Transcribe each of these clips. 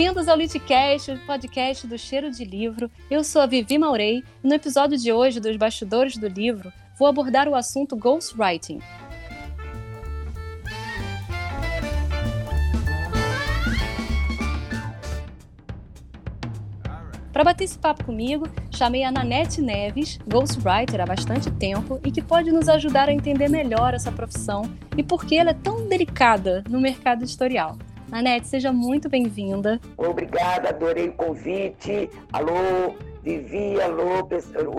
Bem-vindos ao Litcast, o podcast do Cheiro de Livro. Eu sou a Vivi Maurei e no episódio de hoje dos Bastidores do Livro vou abordar o assunto ghostwriting. Para bater esse papo comigo, chamei a Nanete Neves, ghostwriter há bastante tempo e que pode nos ajudar a entender melhor essa profissão e por que ela é tão delicada no mercado editorial. Anete, seja muito bem-vinda. Obrigada, adorei o convite. Alô, Vivi, alô,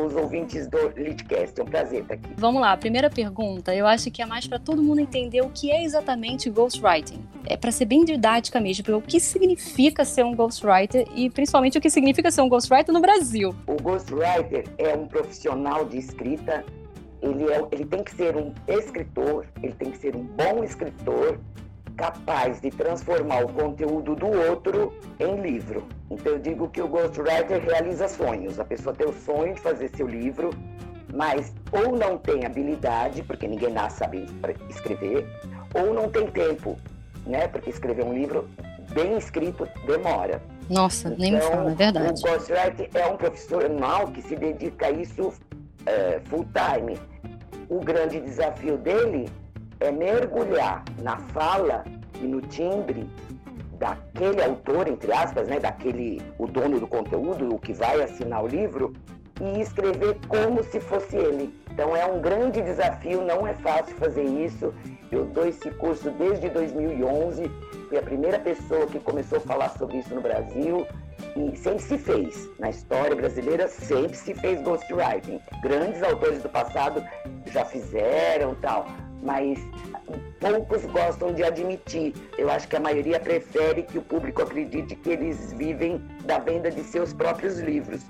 os ouvintes do Leadcast. É um prazer estar aqui. Vamos lá, primeira pergunta. Eu acho que é mais para todo mundo entender o que é exatamente ghostwriting. É para ser bem didática mesmo, o que significa ser um ghostwriter e principalmente o que significa ser um ghostwriter no Brasil. O ghostwriter é um profissional de escrita. Ele, é, ele tem que ser um escritor, ele tem que ser um bom escritor, capaz de transformar o conteúdo do outro em livro. Então eu digo que o ghostwriter realiza sonhos. A pessoa tem o sonho de fazer seu livro, mas ou não tem habilidade, porque ninguém nasce sabe escrever, ou não tem tempo, né? Porque escrever um livro bem escrito demora. Nossa, então, nem me fala, é verdade. O ghostwriter é um profissional que se dedica a isso é, full time. O grande desafio dele é mergulhar na fala e no timbre daquele autor, entre aspas, né, daquele o dono do conteúdo, o que vai assinar o livro, e escrever como se fosse ele. Então é um grande desafio, não é fácil fazer isso. Eu dou esse curso desde 2011, fui a primeira pessoa que começou a falar sobre isso no Brasil e sempre se fez. Na história brasileira sempre se fez ghostwriting. Grandes autores do passado já fizeram tal, mas poucos gostam de admitir. Eu acho que a maioria prefere que o público acredite que eles vivem da venda de seus próprios livros.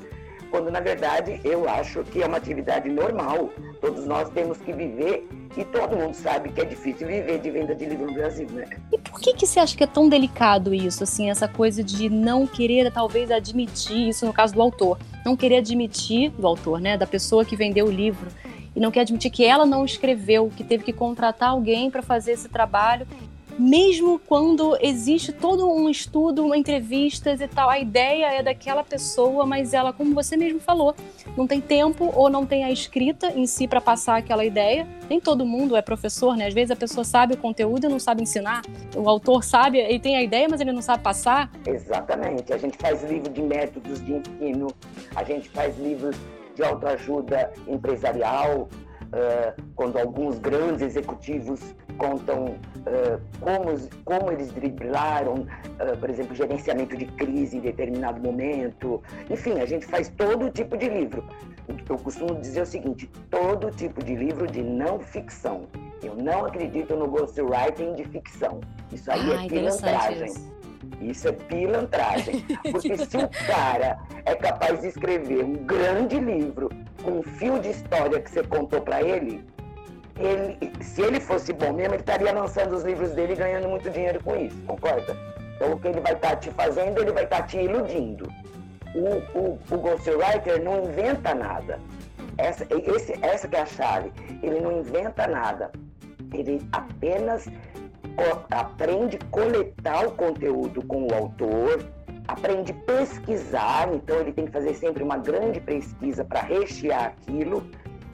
Quando na verdade eu acho que é uma atividade normal. Todos nós temos que viver e todo mundo sabe que é difícil viver de venda de livro no Brasil, né? E por que que você acha que é tão delicado isso, assim, essa coisa de não querer talvez admitir isso no caso do autor, não querer admitir do autor, né, da pessoa que vendeu o livro e não quer admitir que ela não escreveu, que teve que contratar alguém para fazer esse trabalho, mesmo quando existe todo um estudo, entrevistas e tal, a ideia é daquela pessoa, mas ela, como você mesmo falou, não tem tempo ou não tem a escrita em si para passar aquela ideia. Nem todo mundo é professor, né? Às vezes a pessoa sabe o conteúdo e não sabe ensinar. O autor sabe, ele tem a ideia, mas ele não sabe passar. Exatamente. A gente faz livro de métodos de ensino, a gente faz livros de autoajuda empresarial, uh, quando alguns grandes executivos contam uh, como, como eles driblaram, uh, por exemplo, gerenciamento de crise em determinado momento. Enfim, a gente faz todo tipo de livro. Eu costumo dizer o seguinte: todo tipo de livro de não ficção. Eu não acredito no ghostwriting de ficção. Isso aí ah, é pilantragem. Isso é pilantragem. Porque se o cara é capaz de escrever um grande livro com um fio de história que você contou para ele, ele, se ele fosse bom mesmo, ele estaria lançando os livros dele e ganhando muito dinheiro com isso, concorda? Então o que ele vai estar tá te fazendo, ele vai estar tá te iludindo. O, o, o ghostwriter não inventa nada. Essa, esse, essa é a chave. Ele não inventa nada. Ele apenas aprende a coletar o conteúdo com o autor, aprende a pesquisar, então ele tem que fazer sempre uma grande pesquisa para rechear aquilo,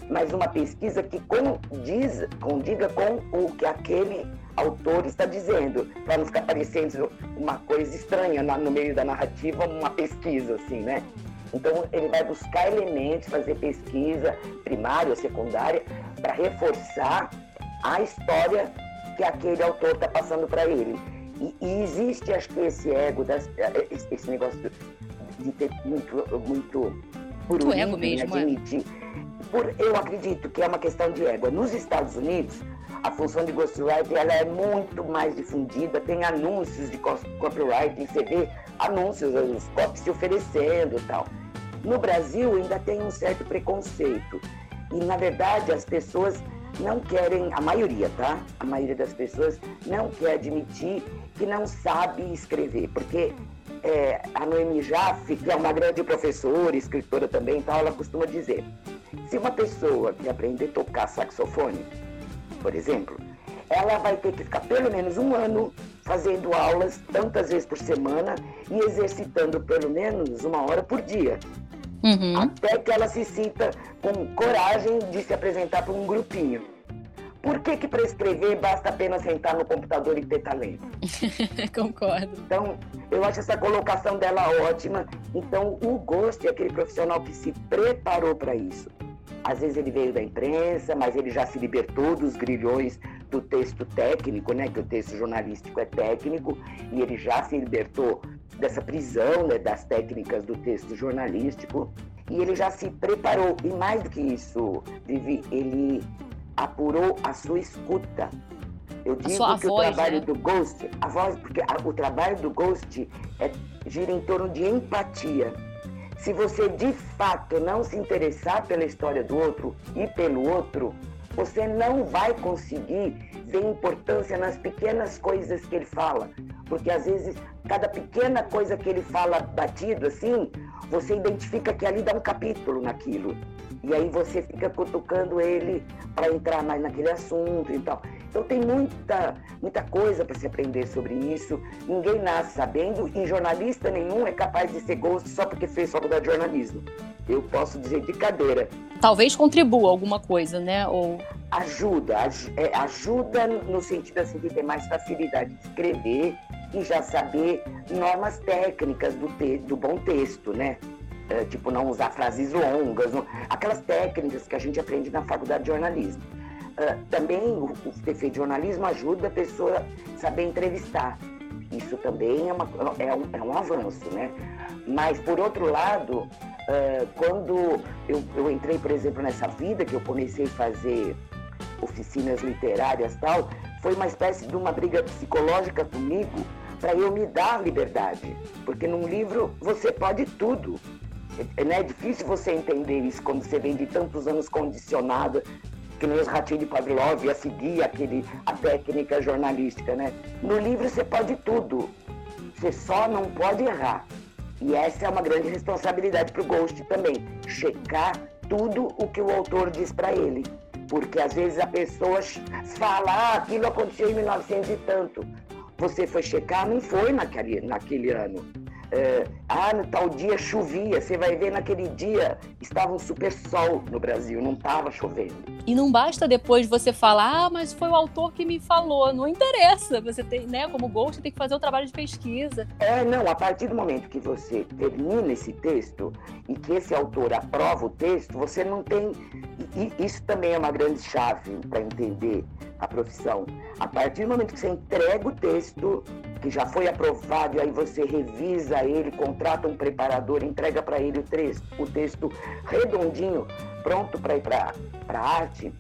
mas uma pesquisa que condiz, condiga com o que aquele autor está dizendo, para não ficar parecendo uma coisa estranha no meio da narrativa, uma pesquisa assim, né? Então ele vai buscar elementos, fazer pesquisa primária ou secundária para reforçar a história que aquele autor está passando para ele. E, e, existe, acho que, esse ego, das, esse, esse negócio de ter muito, muito, muito ego mesmo, é. admitir. É. Por, eu acredito que é uma questão de ego. Nos Estados Unidos, a função de ghostwriting ela é muito mais difundida, tem anúncios de copyright, você vê anúncios, os copies se oferecendo e tal. No Brasil ainda tem um certo preconceito. E, na verdade, as pessoas não querem, a maioria, tá? A maioria das pessoas não quer admitir que não sabe escrever, porque é, a Noemi Jaffe, que é uma grande professora, escritora também, tal, ela costuma dizer: se uma pessoa quer aprender a tocar saxofone, por exemplo, ela vai ter que ficar pelo menos um ano fazendo aulas tantas vezes por semana e exercitando pelo menos uma hora por dia. Uhum. Até que ela se sinta com coragem de se apresentar para um grupinho. Por que, que para escrever basta apenas sentar no computador e ter talento? Concordo. Então, eu acho essa colocação dela ótima. Então, o Ghost é aquele profissional que se preparou para isso. Às vezes ele veio da imprensa, mas ele já se libertou dos grilhões do texto técnico, né? Que o texto jornalístico é técnico, e ele já se libertou dessa prisão, né? Das técnicas do texto jornalístico. E ele já se preparou. E mais do que isso, Vivi, ele apurou a sua escuta. Eu digo que voz, o trabalho né? do Ghost, a voz, porque a, o trabalho do Ghost é, gira em torno de empatia. Se você de fato não se interessar pela história do outro e pelo outro, você não vai conseguir ver importância nas pequenas coisas que ele fala. Porque às vezes, cada pequena coisa que ele fala batido assim, você identifica que ali dá um capítulo naquilo. E aí você fica cutucando ele para entrar mais naquele assunto e tal. Então tem muita, muita coisa para se aprender sobre isso. Ninguém nasce sabendo e jornalista nenhum é capaz de ser ghost só porque fez faculdade de jornalismo. Eu posso dizer de cadeira. Talvez contribua alguma coisa, né? Ou ajuda, é, ajuda no sentido assim de ter mais facilidade de escrever e já saber normas técnicas do, te, do bom texto, né? É, tipo, não usar frases longas, não, aquelas técnicas que a gente aprende na faculdade de jornalismo. Uh, também o, o ter feito jornalismo ajuda a pessoa a saber entrevistar. Isso também é, uma, é, um, é um avanço, né? Mas, por outro lado, uh, quando eu, eu entrei, por exemplo, nessa vida, que eu comecei a fazer oficinas literárias tal, foi uma espécie de uma briga psicológica comigo para eu me dar liberdade. Porque num livro você pode tudo. É, né? é difícil você entender isso quando você vem de tantos anos condicionado, que nem os ratinhos de Pavlov, a seguir aquele, a técnica jornalística, né? No livro você pode tudo, você só não pode errar. E essa é uma grande responsabilidade para o Ghost também, checar tudo o que o autor diz para ele. Porque às vezes a pessoa fala, ah, aquilo aconteceu em 1900 e tanto. Você foi checar, não foi naquele, naquele ano é, ah, no tal dia chovia, você vai ver naquele dia estava um super sol no Brasil, não estava chovendo. E não basta depois você falar, ah, mas foi o autor que me falou, não interessa, você tem, né, como Ghost, tem que fazer o trabalho de pesquisa. É, não, a partir do momento que você termina esse texto e que esse autor aprova o texto, você não tem, e isso também é uma grande chave para entender a profissão. A partir do momento que você entrega o texto, que já foi aprovado, e aí você revisa ele, contrata um preparador, entrega para ele o texto, o texto redondinho, pronto para ir para a arte,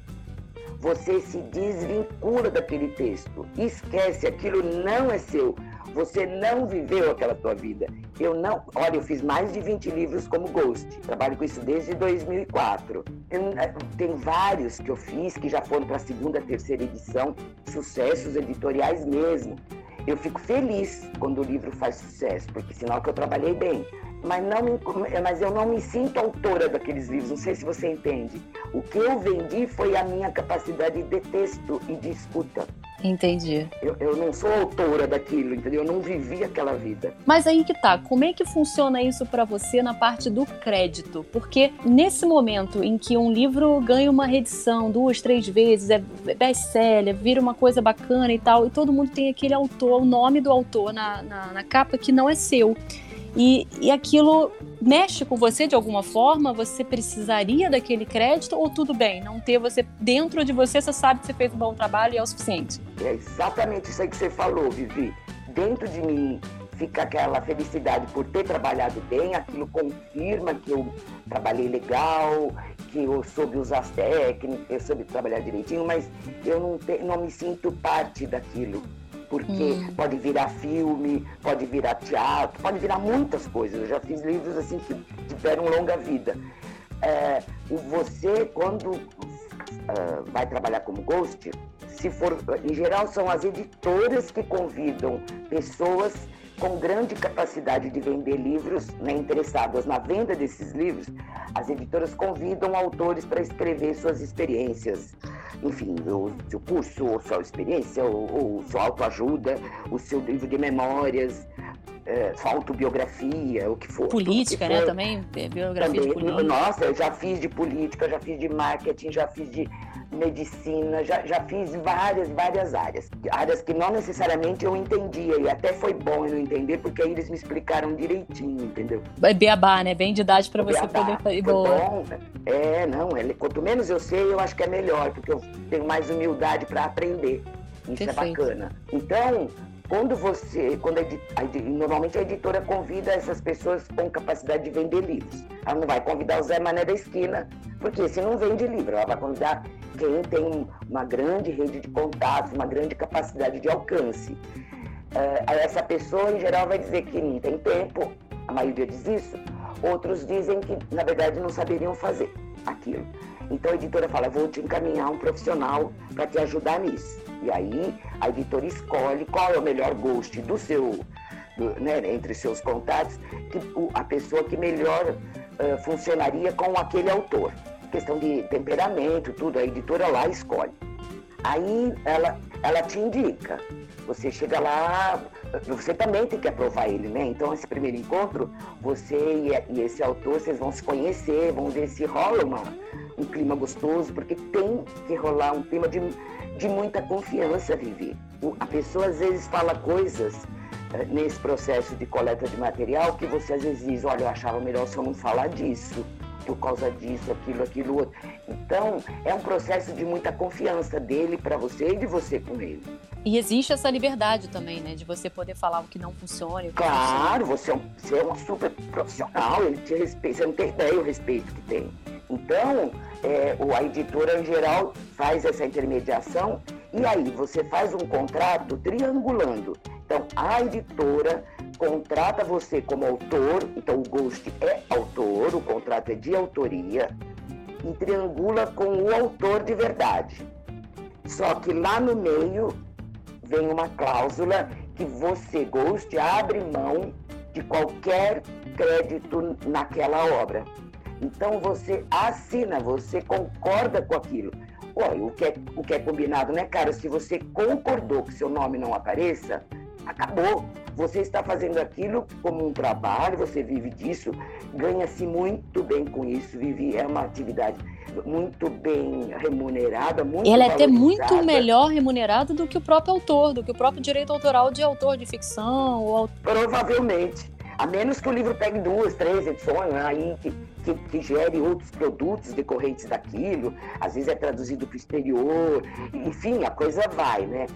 você se desvincula daquele texto, esquece, aquilo não é seu. Você não viveu aquela tua vida. Eu não. Olha, eu fiz mais de 20 livros como Ghost. Trabalho com isso desde 2004. Eu, eh, tem vários que eu fiz que já foram para a segunda, terceira edição, sucessos editoriais mesmo. Eu fico feliz quando o livro faz sucesso, porque sinal que eu trabalhei bem mas, não me, mas eu não me sinto autora daqueles livros, não sei se você entende. O que eu vendi foi a minha capacidade de texto e de escuta. Entendi. Eu, eu não sou autora daquilo, entendeu? Eu não vivi aquela vida. Mas aí que tá, como é que funciona isso para você na parte do crédito? Porque nesse momento em que um livro ganha uma reedição duas, três vezes, é best-seller, vira uma coisa bacana e tal, e todo mundo tem aquele autor, o nome do autor na, na, na capa que não é seu. E, e aquilo mexe com você de alguma forma? Você precisaria daquele crédito ou tudo bem? Não ter você dentro de você, você sabe que você fez um bom trabalho e é o suficiente. É exatamente isso aí que você falou, Vivi. Dentro de mim fica aquela felicidade por ter trabalhado bem, aquilo confirma que eu trabalhei legal, que eu soube usar as técnicas, eu soube trabalhar direitinho, mas eu não, te, não me sinto parte daquilo porque hum. pode virar filme, pode virar teatro, pode virar muitas coisas. Eu já fiz livros assim que tiveram longa vida. É, você, quando uh, vai trabalhar como ghost, se for, em geral são as editoras que convidam pessoas com grande capacidade de vender livros, né, interessadas na venda desses livros, as editoras convidam autores para escrever suas experiências, enfim, o seu curso, ou sua experiência, ou, ou sua autoajuda, o seu livro de memórias, é, sua autobiografia, o que for. Política, que né? Também, biografia também, de política. Nossa, eu já fiz de política, já fiz de marketing, já fiz de medicina, já, já fiz várias, várias áreas. Áreas que não necessariamente eu entendia, e até foi bom eu entender, porque aí eles me explicaram direitinho, entendeu? É beabá, né? Bem de idade para você poder fazer. Bom. É, não, é, quanto menos eu sei, eu acho que é melhor, porque eu tenho mais humildade para aprender. Isso Perfeito. é bacana. Então, quando você, quando a a normalmente a editora convida essas pessoas com capacidade de vender livros. Ela não vai convidar o Zé Mané da esquina, porque esse não vende livro. Ela vai convidar quem tem um- uma grande rede de contatos, uma grande capacidade de alcance. Eh, essa pessoa, em geral, vai dizer que não tem tempo, a maioria diz isso. Outros dizem que, na verdade, não saberiam fazer aquilo. Então a editora fala: vou te encaminhar um profissional para te ajudar nisso. E aí a editora escolhe qual é o melhor ghost do seu, do- né, entre seus contatos, que, o- a pessoa que melhor eh, funcionaria com aquele autor. Questão de temperamento, tudo, a editora lá escolhe. Aí ela, ela te indica. Você chega lá, você também tem que aprovar ele, né? Então, esse primeiro encontro, você e, e esse autor, vocês vão se conhecer, vão ver se rola uma, um clima gostoso, porque tem que rolar um clima de, de muita confiança, Vivi. O- A pessoa às vezes fala coisas eh, nesse processo de coleta de material que você às vezes diz, olha, eu achava melhor se eu não falar disso, por causa disso, aquilo, aquilo outro. Então, é um processo de muita confiança dele para você e de você com ele. E existe essa liberdade também, né? De você poder falar o que não funciona. e o que Claro, você é, um, você é uma super profissional, ele te respeita, você não tem ideia o respeito que tem. Então, é, a editora em geral faz essa intermediação e aí você faz um contrato triangulando. Então, a editora contrata você como autor, então o Ghost é autor, o contrato é de autoria, e triangula com o autor de verdade. Só que lá no meio vem uma cláusula que você, Ghost, abre mão de qualquer crédito naquela obra. Então você assina, você concorda com aquilo. Olha, o que é, o que é combinado, né, cara? Se você concordou que seu nome não apareça, acabou. Você está fazendo aquilo como um trabalho, você vive disso, ganha-se muito bem com isso, vive, é uma atividade muito bem remunerada, muito Ela é até muito melhor remunerada do que o próprio autor, do que o próprio direito autoral de autor de ficção. Ou Provavelmente. A menos que o livro pegue duas, três edições, né, aí que, que, que gere outros produtos decorrentes daquilo, às vezes é traduzido para o exterior, enfim, a coisa vai, né?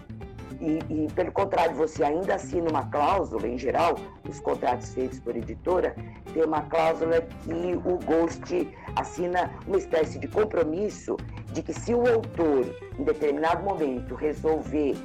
E, e, pelo contrário, você ainda assina uma cláusula, em geral, os contratos feitos por editora, tem uma cláusula que o Ghost assina uma espécie de compromisso de que se o autor, em determinado momento, resolver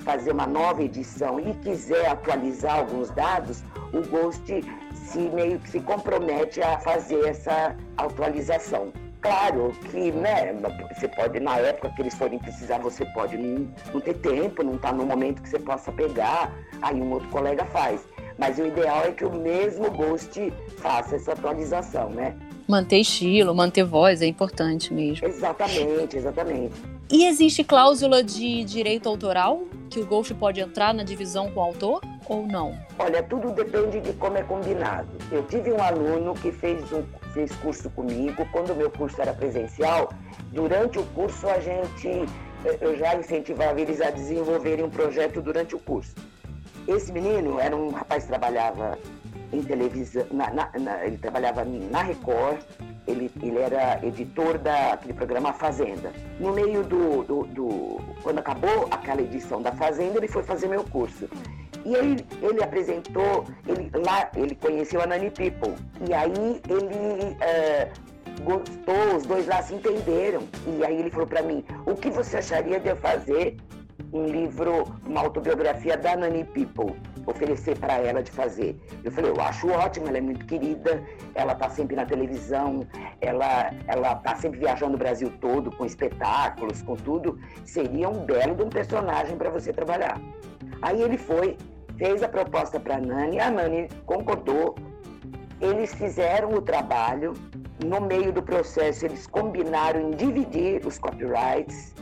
fazer uma nova edição e quiser atualizar alguns dados, o Ghost se meio que se compromete a fazer essa atualização. Claro que, né, você pode, na época que eles forem precisar, você pode não, não ter tempo, não estar no momento que você possa pegar, aí um outro colega faz. Mas o ideal é que o mesmo Ghost faça essa atualização, né? manter estilo, manter voz é importante mesmo. Exatamente, exatamente. E existe cláusula de direito autoral que o Ghost pode entrar na divisão com o autor ou não? Olha, tudo depende de como é combinado. Eu tive um aluno que fez, um, fez curso comigo, quando o meu curso era presencial, durante o curso a gente, eh, eu já incentivava eles a desenvolverem um projeto durante o curso. Esse menino era um rapaz que trabalhava em televisão, na, na, na, ele trabalhava na Record, ele, ele era editor daquele programa Fazenda. No meio do, do, do, Quando acabou aquela edição da Fazenda, ele foi fazer meu curso. E aí ele apresentou, ele, lá ele conheceu a Nani People. E aí ele é, gostou, os dois lá se entenderam. E aí ele falou para mim, o que você acharia de eu fazer um livro, uma autobiografia da Nani People, oferecer para ela de fazer. Eu falei, eu acho ótimo, ela é muito querida, ela está sempre na televisão, ela ela está sempre viajando o Brasil todo com espetáculos, com tudo. Seria um belo de um personagem para você trabalhar. Aí ele foi, fez a proposta para Nani, a Nani concordou, eles fizeram o trabalho, no meio do processo eles combinaram em dividir os copyrights,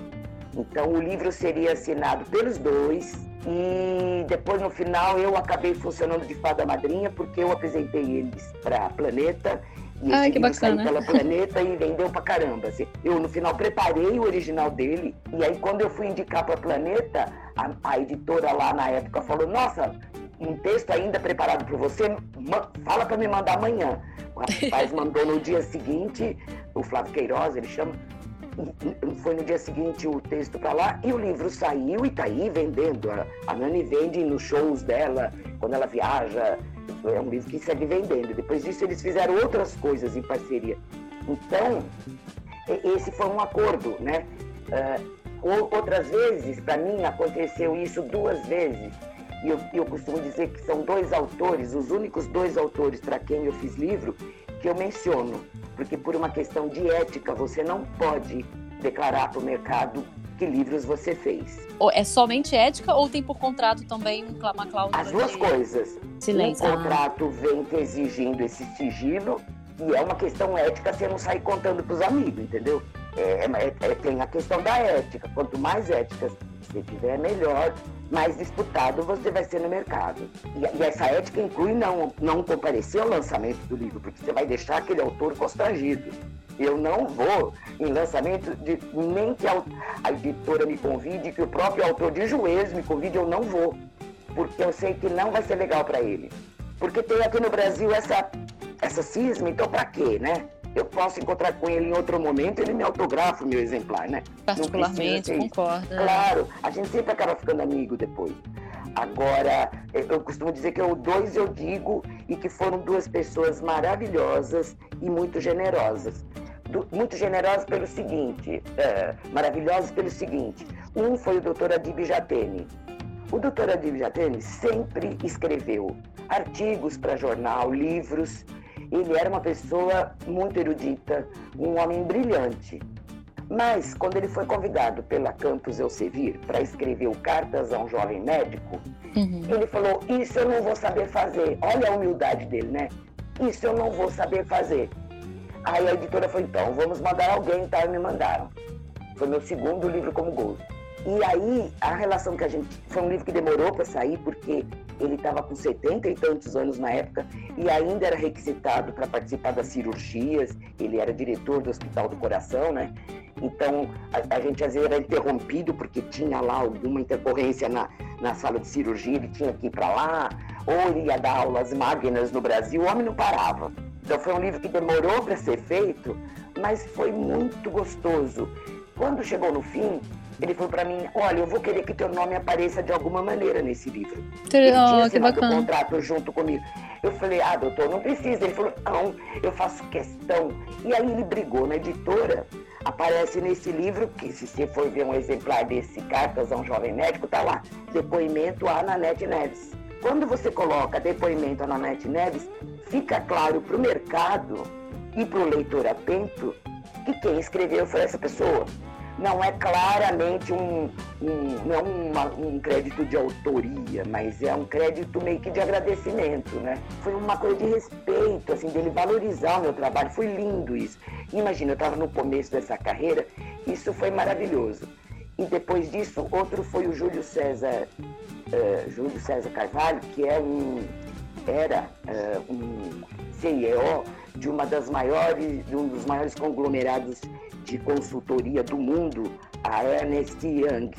então o livro seria assinado pelos dois e depois no final eu acabei funcionando de fada madrinha porque eu apresentei eles para Planeta e Ai, que bacana. pela Planeta e vendeu pra caramba. assim. Eu, no final, preparei o original dele. E aí, quando eu fui indicar pra Planeta, a, a editora lá na época falou: Nossa, um texto ainda preparado para você, fala para me mandar amanhã. O rapaz mandou no dia seguinte, o Flávio Queiroz, ele chama. Foi no dia seguinte o texto para lá e o livro saiu e tá aí vendendo. A, Nani vende nos shows dela, quando ela viaja. É um livro que segue vendendo. Depois disso, eles fizeram outras coisas em parceria. Então, esse foi um acordo, né? Ah, ou- outras vezes, para mim, aconteceu isso duas vezes. E eu, eu costumo dizer que são dois autores, os únicos dois autores para quem eu fiz livro, que eu menciono. Porque, por uma questão de ética, você não pode declarar para o mercado que livros você fez. Ou É somente ética ou tem por contrato também um uma cláusula As duas de coisas. silêncio? O contrato vem te exigindo esse sigilo e é uma questão ética você não sair contando para os amigos, entendeu? É, é- é- tem a questão da ética. Quanto mais éticas você tiver, melhor, mais disputado você vai ser no mercado. E, e essa ética inclui não, não comparecer ao lançamento do livro, porque você vai deixar aquele autor constrangido. Eu não vou em lançamento de nem que a, a editora me convide, que o próprio autor de Juízo me convide, eu não vou porque eu sei que não vai ser legal para ele. Porque tem aqui no Brasil essa, essa cisma, então para quê, né? Eu posso encontrar com ele em outro momento, ele me autografa o meu exemplar, né? particularmente, precisa concordo. é. Claro, a gente sempre acaba ficando amigo depois. Agora, eu costumo dizer que eu dois eu digo e que foram duas pessoas maravilhosas e muito generosas. Du- muito generosas pelo seguinte, eh, maravilhosas pelo seguinte. Um foi o doutor Adib Jatene. O doutor Adib Jatene sempre escreveu artigos para jornal, livros. Ele era uma pessoa muito erudita, um homem brilhante. Mas, quando ele foi convidado pela Campus Elsevier para escrever o Cartas a um Jovem Médico, Uhum. ele falou: Isso eu não vou saber fazer. Olha a humildade dele, né? Isso eu não vou saber fazer. Aí a editora falou: Então, vamos mandar alguém, tá? E me mandaram. Foi meu segundo livro como Gozo. E aí, a relação que a gente. Foi um livro que demorou para sair, porque ele estava com 70 e tantos anos na época e ainda era requisitado para participar das cirurgias. Ele era diretor do Hospital do Coração, né? Então, a, a gente às vezes era interrompido porque tinha lá alguma intercorrência na, na sala de cirurgia, ele tinha que ir para lá, ou ele ia dar aulas magnas no Brasil, o homem não parava. Então, foi um livro que demorou para ser feito, mas foi muito gostoso. Quando chegou no fim, ele falou para mim: Olha, eu vou querer que teu nome apareça de alguma maneira nesse livro. Ele tinha Oh, que bacana. contrato junto comigo. Eu falei, ah, doutor, não precisa. Ele falou, não, eu faço questão. E aí ele brigou na editora. Aparece nesse livro, que se você for ver um exemplar desse Cartas a um Jovem Médico, tá lá, depoimento a Nanete Neves. Quando você coloca depoimento a Nanete Neves, fica claro para o mercado e para o leitor atento que quem escreveu foi essa pessoa não é claramente um, um, não é uma- um crédito de autoria, mas é um crédito meio que de agradecimento, né? Foi uma coisa de respeito, assim, dele valorizar o meu trabalho. Foi lindo isso. Imagina, eu estava no começo dessa carreira, isso foi maravilhoso. E depois disso, outro foi o Júlio César, eh, Júlio César Carvalho, que é um, era eh, um CEO de uma das maiores, de um dos maiores conglomerados de consultoria do mundo, a Ernest Young,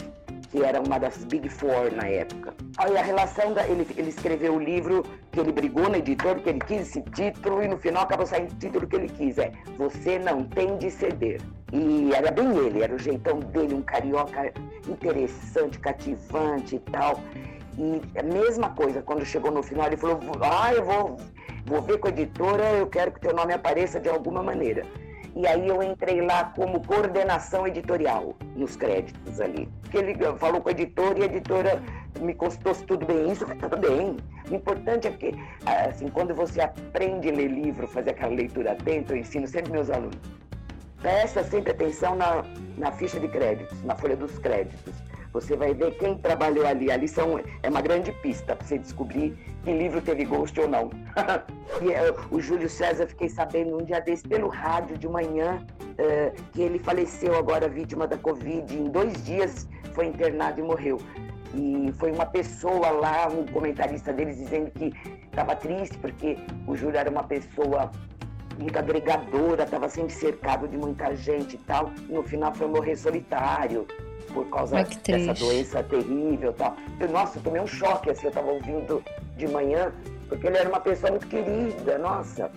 que era uma das Big Four na época. Aí a relação da, ele, ele escreveu o livro que ele brigou na editora, que ele quis esse título e no final acabou saindo o título que ele quis, é Você não tem de ceder. E era bem ele, era o jeitão dele, um carioca interessante, cativante e tal. E a mesma coisa, quando chegou no final, ele falou: Ah, eu vou, vou ver com a editora, eu quero que teu nome apareça de alguma maneira. E aí eu entrei lá como coordenação editorial, nos créditos ali. Porque ele falou com a editora e a editora me consultou se tudo bem isso, falei, tudo bem. O importante é que, assim, quando você aprende a ler livro, fazer aquela leitura atenta, eu ensino sempre meus alunos. Presta sempre atenção na, na ficha de créditos, na folha dos créditos. Você vai ver quem trabalhou ali. Ali são, é uma grande pista para você descobrir que livro teve Ghost ou não. e é, o Júlio César, fiquei sabendo um dia desse pelo rádio de manhã uh, que ele faleceu agora vítima da Covid. Em dois dias foi internado e morreu. E foi uma pessoa lá, um comentarista deles, dizendo que estava triste porque o Júlio era uma pessoa muito agregadora, estava sempre cercado de muita gente e tal. E no final foi morrer solitário por causa Ai, dessa doença terrível tal. Eu, nossa, eu tomei um choque assim, eu estava ouvindo de manhã, porque ele era uma pessoa muito querida, nossa,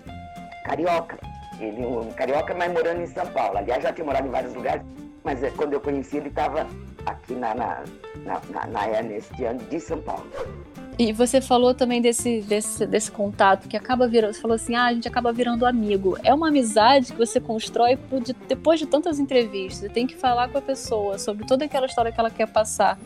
carioca. Ele um carioca, mas morando em São Paulo. Aliás, já tinha morado em vários lugares, mas é, quando eu conheci ele estava aqui na, na, na, na, na de São Paulo. E você falou também desse, desse, desse contato que acaba virando. Você falou assim: ah, a gente acaba virando amigo. É uma amizade que você constrói por, de, depois de tantas entrevistas. Você tem que falar com a pessoa sobre toda aquela história que ela quer passar.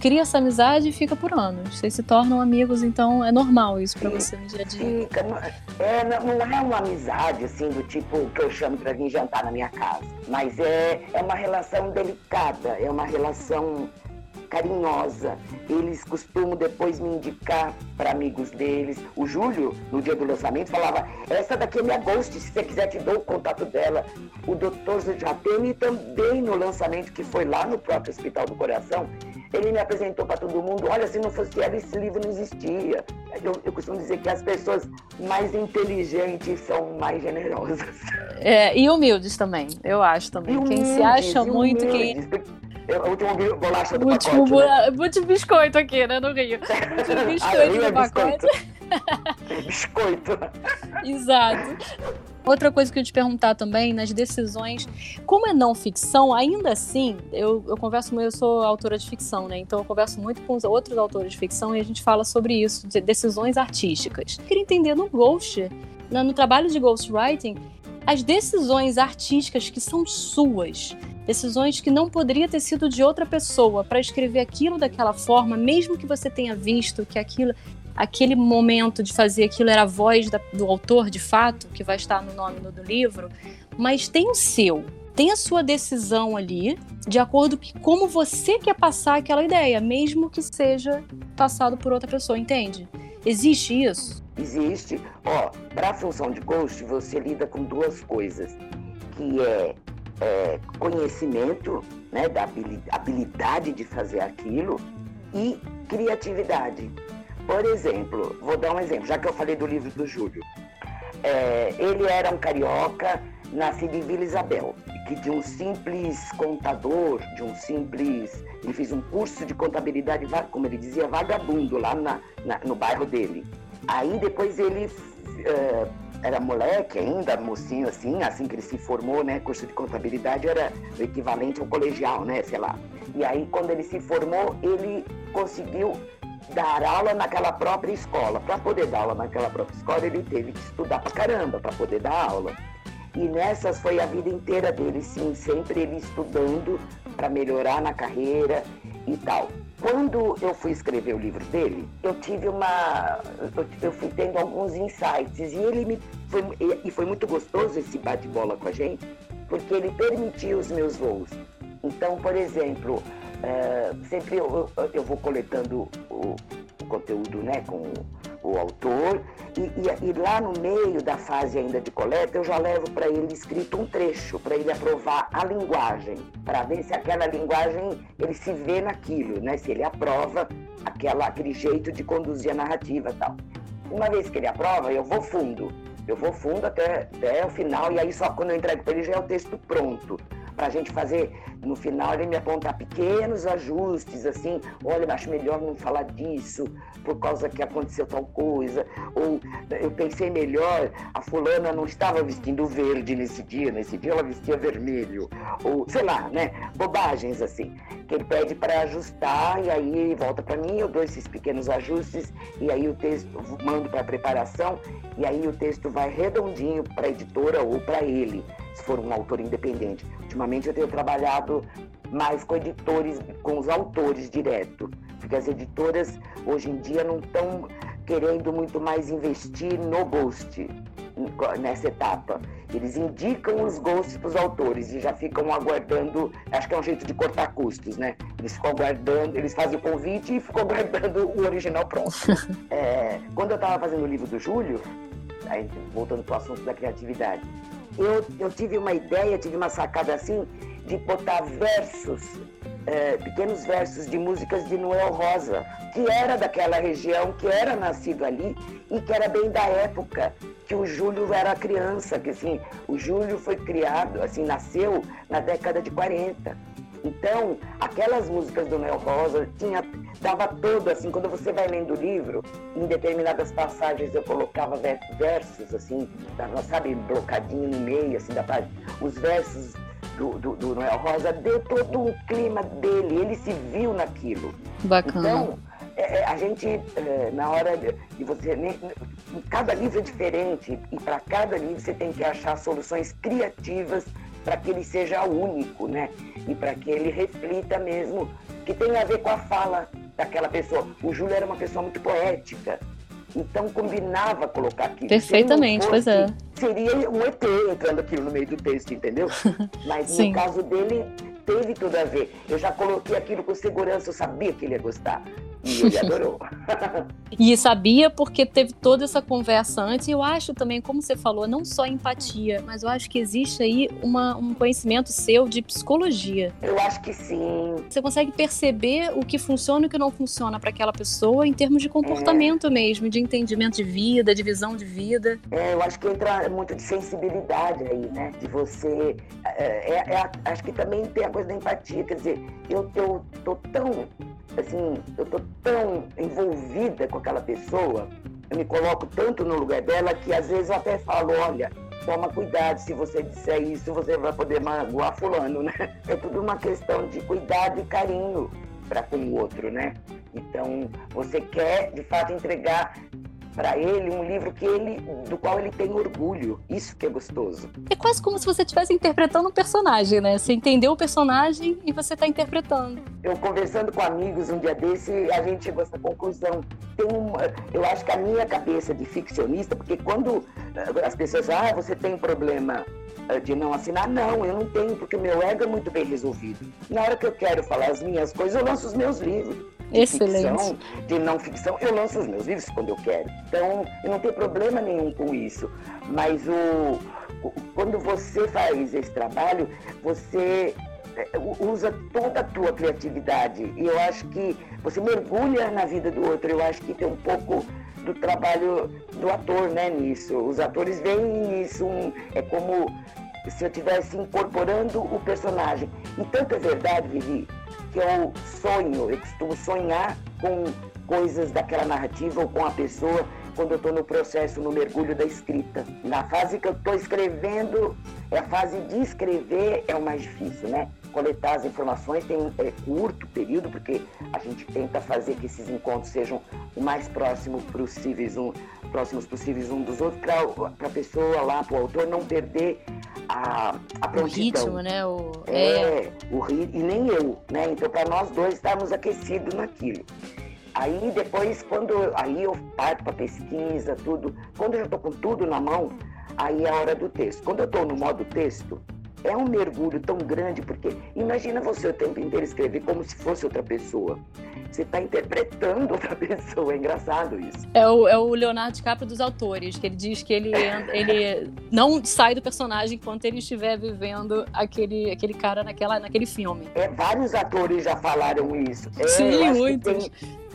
Cria essa amizade e fica por anos. Vocês se tornam amigos, então é normal isso para você no dia a dia. Fica. É, não, não é uma amizade assim do tipo que eu chamo para vir jantar na minha casa. Mas é, é uma relação delicada, é uma relação carinhosa. Eles costumam depois me indicar para amigos deles. O Júlio, no dia do lançamento, falava: Essa daqui é minha ghost, se você quiser te dou o contato dela. O doutor Jatene também no lançamento, que foi lá no próprio Hospital do Coração, ele me apresentou para todo mundo: Olha, se não fosse ela, esse livro não existia. Eu, eu, costumo dizer que as pessoas mais inteligentes são mais generosas. É, e humildes também, eu acho também. Humildes, quem se acha muito, quem o último bolacha do pacote. Né? Último biscoito aqui, né, no Rio. Último biscoito do é pacote. biscoito. Exato. Outra coisa que eu te perguntar também, nas decisões, como é não ficção, ainda assim, eu, eu converso muito, eu sou autora de ficção, né? Então eu converso muito com os outros autores de ficção e a gente fala sobre isso, de decisões artísticas. Eu queria entender no Ghost, no trabalho de ghostwriting, as decisões artísticas que são suas, decisões que não poderia ter sido de outra pessoa para escrever aquilo daquela forma, mesmo que você tenha visto que aquilo, aquele momento de fazer aquilo era a voz da, do autor de fato, que vai estar no nome do, do livro, mas tem o seu, tem a sua decisão ali, de acordo com como você quer passar aquela ideia, mesmo que seja passado por outra pessoa, entende? Existe isso? Existe. Ó, para a função de ghost, você lida com duas coisas, que é é, conhecimento, né, da habilidade de fazer aquilo e criatividade. Por exemplo, vou dar um exemplo, já que eu falei do livro do Júlio. É, ele era um carioca, nascido em Vila Isabel, que de um simples contador, de um simples. Ele fez um curso de contabilidade, como ele dizia, vagabundo lá na, na, no bairro dele. Aí depois ele. É, era moleque ainda, mocinho assim, assim que ele se formou, né? Curso de contabilidade era o equivalente ao colegial, né? Sei lá. E aí, quando ele se formou, ele conseguiu dar aula naquela própria escola. Para poder dar aula naquela própria escola, ele teve que estudar pra caramba para poder dar aula. E nessas foi a vida inteira dele, sim, sempre ele estudando para melhorar na carreira e tal. Quando eu fui escrever o livro dele, eu tive uma. Eu fui tendo alguns insights e ele me. Foi, e foi muito gostoso esse bate-bola com a gente, porque ele permitiu os meus voos. Então, por exemplo, é, sempre eu, eu, vou coletando conteúdo né, com o autor, e, e, e, lá no meio da fase ainda de coleta, eu já levo para ele escrito um trecho, para ele aprovar a linguagem, para ver se aquela linguagem ele se vê naquilo, né? se ele aprova aquela, aquele jeito de conduzir a narrativa tal. Uma vez que ele aprova, eu vou fundo. Eu vou fundo até, até o final, e aí só quando eu entrego para ele já é o texto pronto para a gente fazer no final ele me apontar pequenos ajustes, assim, olha, acho melhor não falar disso por causa que aconteceu tal coisa, ou eu pensei melhor, a fulana não estava vestindo verde nesse dia, nesse dia ela vestia vermelho, ou sei lá, né, bobagens assim, que ele pede para ajustar e aí volta para mim, eu dou esses pequenos ajustes e aí o texto mando para preparação e aí o texto vai redondinho para a editora ou para ele se for um autor independente. Ultimamente eu tenho trabalhado mais com editores, com os autores direto, porque as editoras hoje em dia não estão querendo muito mais investir no ghost. nessa etapa. Eles indicam os gostos para os autores e já ficam aguardando, acho que é um jeito de cortar custos, né? Eles ficam aguardando, eles fazem o convite e ficam aguardando o original pronto. é, quando eu estava fazendo o livro do Júlio, aí, voltando para o assunto da criatividade, eu, eu tive uma ideia, tive uma sacada assim, de botar versos, é, pequenos versos de músicas de Noel Rosa, que era daquela região, que era nascido ali e que era bem da época que o Júlio era criança, que assim, o Júlio foi criado, assim, nasceu na década de 40. Então, aquelas músicas do Noel Rosa tinha, dava todo, assim, quando você vai lendo o livro, em determinadas passagens eu colocava versos, assim, sabe, blocadinho no meio, assim, da página. Os versos do, do, do, Noel Rosa deu todo um clima dele, ele se viu naquilo. Bacana. Então, é, é a gente, é, na hora de você. Né, cada livro é diferente, e para cada livro você tem que achar soluções criativas para que ele seja único, né? E para que ele reflita mesmo, que tem a ver com a fala daquela pessoa. O Júlio era uma pessoa muito poética, então combinava colocar aquilo. Perfeitamente, fosse, pois é. Seria um ET entrando aquilo no meio do texto, entendeu? Mas no caso dele, teve tudo a ver. Eu já coloquei aquilo com segurança, eu sabia que ele ia gostar. E ele adorou. e sabia porque teve toda essa conversa antes. E eu acho também, como você falou, não só empatia, mas eu acho que existe aí uma, um conhecimento seu de psicologia. Eu acho que sim. Você consegue perceber o que funciona e o que não funciona para aquela pessoa em termos de comportamento é. mesmo, de entendimento de vida, de visão de vida. É, eu acho que entra muito de sensibilidade aí, né? De você. É, é, é acho que também tem a coisa da empatia. Quer dizer, eu, eu tô tão assim, eu tô tão envolvida com aquela pessoa, eu me coloco tanto no lugar dela que às vezes eu até falo, olha, toma cuidado, se você disser isso, você vai poder magoar fulano, né? É tudo uma questão de cuidado e carinho para com o outro, né? Então, você quer de fato entregar para ele um livro que ele, do qual ele tem orgulho. Isso que é gostoso. É quase como se você estivesse interpretando um personagem, né? Você entendeu o personagem e você está interpretando. Eu conversando com amigos um dia desse, a gente chegou a essa conclusão. Tem uma, eu acho que a minha cabeça de ficcionista, porque quando as pessoas ah, você tem problema eh, de não assinar, não, eu não tenho, porque o meu ego é muito bem resolvido. Na hora que eu quero falar as minhas coisas, eu lanço os meus livros de Excelente. ficção, de não ficção. Eu lanço os meus livros quando eu quero. Então, eu não tenho problema nenhum com isso. Mas o, o quando você faz esse trabalho, você é, usa toda a tua criatividade. E eu acho que você mergulha na vida do outro. Eu acho que tem um pouco do trabalho do ator, né, nisso. Os atores veem nisso, um, é como se eu estivesse incorporando o personagem. E é verdade, Vivi, que eu sonho, eu costumo sonhar com coisas daquela narrativa ou com a pessoa quando eu estou no processo, no mergulho da escrita. Na fase que eu estou escrevendo, é a fase de escrever é o mais difícil, né? Coletar as informações tem um é, curto período, porque a gente tenta fazer que esses encontros sejam o mais próximo possíveis um, próximos possíveis um dos outros, para a pessoa lá, para o autor, não perder a, a prontidão. O ritmo, né? O... É, é, o ritmo, e nem eu, né? Então, para nós dois estarmos aquecidos naquilo. Aí depois, quando eu, aí eu parto para pesquisa, tudo. Quando eu já estou com tudo na mão, aí é a hora do texto. Quando eu estou no modo texto, é um mergulho tão grande, porque imagina você o tempo inteiro escrever como se fosse outra pessoa. Você está interpretando outra pessoa, é engraçado isso. É o, é o Leonardo DiCaprio dos autores, que ele diz que ele, ele não sai do personagem enquanto ele estiver vivendo aquele, aquele cara naquela, naquele filme. É, vários atores já falaram isso. É, Sim, muitos.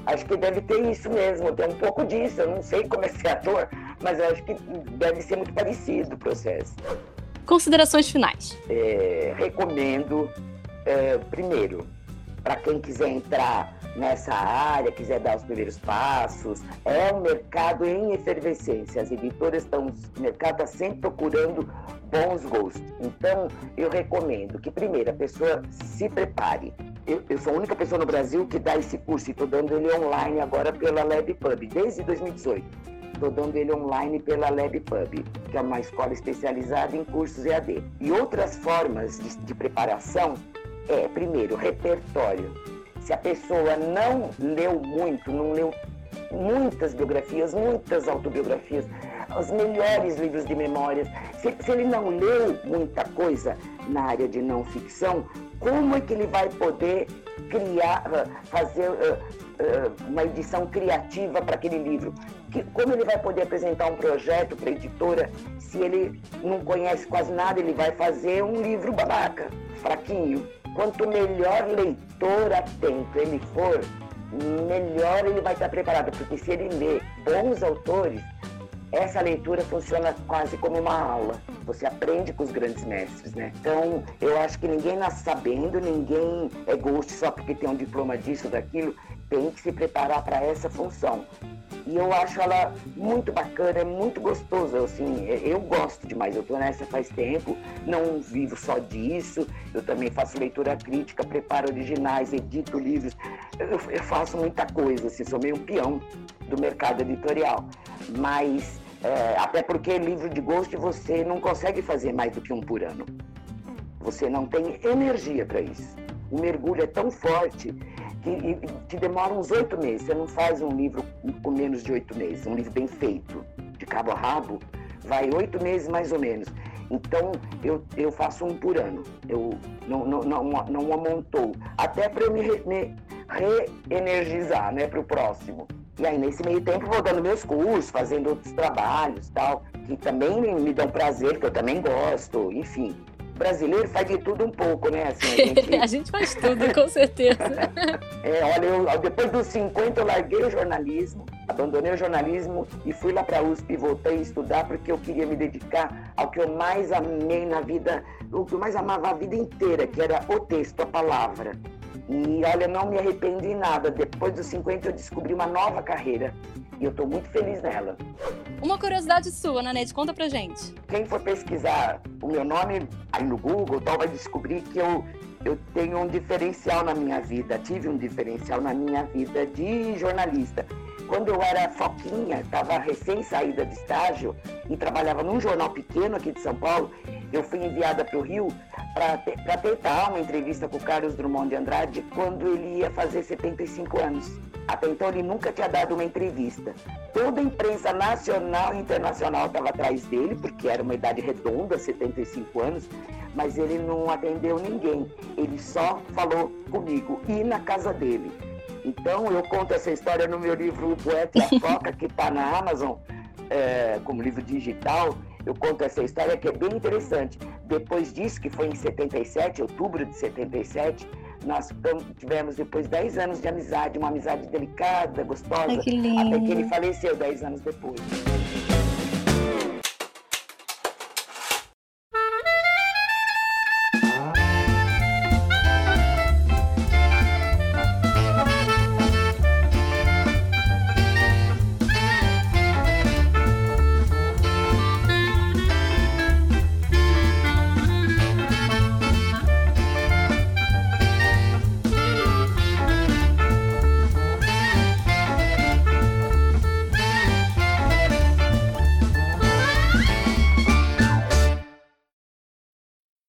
Acho que deve ter isso mesmo, tem um pouco disso. Eu não sei como é ser ator, mas acho que deve ser muito parecido o processo. Considerações finais. É, recomendo, é, primeiro, para quem quiser entrar nessa área, quiser dar os primeiros passos, é um mercado em efervescência. As editoras estão, o mercado está sempre procurando bons gostos. Então, eu recomendo que, primeiro, a pessoa se prepare. Eu, eu sou a única pessoa no Brasil que dá esse curso e estou dando ele online agora pela LabPub, desde 2018. Estou dando ele online pela LabPub, que é uma escola especializada em cursos EAD. E outras formas de, de preparação é, primeiro, repertório. Se a pessoa não leu muito, não leu muitas biografias, muitas autobiografias, os melhores livros de memórias. Se, se, ele não leu muita coisa na área de não ficção, como é que ele vai poder criar, fazer uh, uh, uma edição criativa para aquele livro? Que, como ele vai poder apresentar um projeto para a editora se ele não conhece quase nada? Ele vai fazer um livro babaca, fraquinho. Quanto melhor leitor atento ele for, melhor ele vai estar preparado, porque se ele lê bons autores, essa leitura funciona quase como uma aula. Você aprende com os grandes mestres, né? Então, eu acho que ninguém nasce sabendo, ninguém é gosto só porque tem um diploma disso, daquilo. Tem que se preparar para essa função. E eu acho ela muito bacana, é muito gostoso. Assim, eu gosto demais. Eu estou nessa faz tempo, não vivo só disso. Eu também faço leitura crítica, preparo originais, edito livros. Eu, eu faço muita coisa, assim, sou meio um peão do mercado editorial. Mas, é, até porque livro de gosto você não consegue fazer mais do que um por ano. Você não tem energia para isso. O mergulho é tão forte que, demora uns oito meses. Você não faz um livro com menos de oito meses, um livro bem feito, de cabo a rabo, vai oito meses mais ou menos. Então, eu, eu faço um por ano. Eu não, não, não, não amontou. Até para eu me, me reenergizar né, para o próximo. E aí, nesse meio tempo, vou dando meus cursos, fazendo outros trabalhos tal, que também me dão prazer, que eu também gosto, enfim. Brasileiro faz de tudo um pouco, né? Assim, a, gente... a gente faz tudo, com certeza. é, olha, eu, depois dos 50 eu larguei o jornalismo, abandonei o jornalismo e fui lá para a USP e voltei a estudar porque eu queria me dedicar ao que eu mais amei na vida, o que eu mais amava a vida inteira, que era o texto, a palavra. E olha, não me arrependo em nada. Depois dos 50 eu descobri uma nova carreira. E eu estou muito feliz nela. Uma curiosidade sua, Nanete, conta pra gente. Quem for pesquisar o meu nome aí no Google, tal, vai descobrir que eu, eu tenho um diferencial na minha vida. Tive um diferencial na minha vida de jornalista. Quando eu era foquinha, estava recém saída de estágio e trabalhava num jornal pequeno aqui de São Paulo, eu fui enviada para o Rio para tentar uma entrevista com o Carlos Drummond de Andrade quando ele ia fazer 75 anos. Até então ele nunca tinha dado uma entrevista. Toda a imprensa nacional e internacional estava atrás dele, porque era uma idade redonda, 75 anos, mas ele não atendeu ninguém. Ele só falou comigo e na casa dele. Então, eu conto essa história no meu livro O Poeta e a Foca, que está na Amazon, é, como livro digital. Eu conto essa história que é bem interessante. Depois disso, que foi em 77, outubro de 77, nós tivemos depois 10 anos de amizade, uma amizade delicada, gostosa, Ai, que até que ele faleceu 10 anos depois.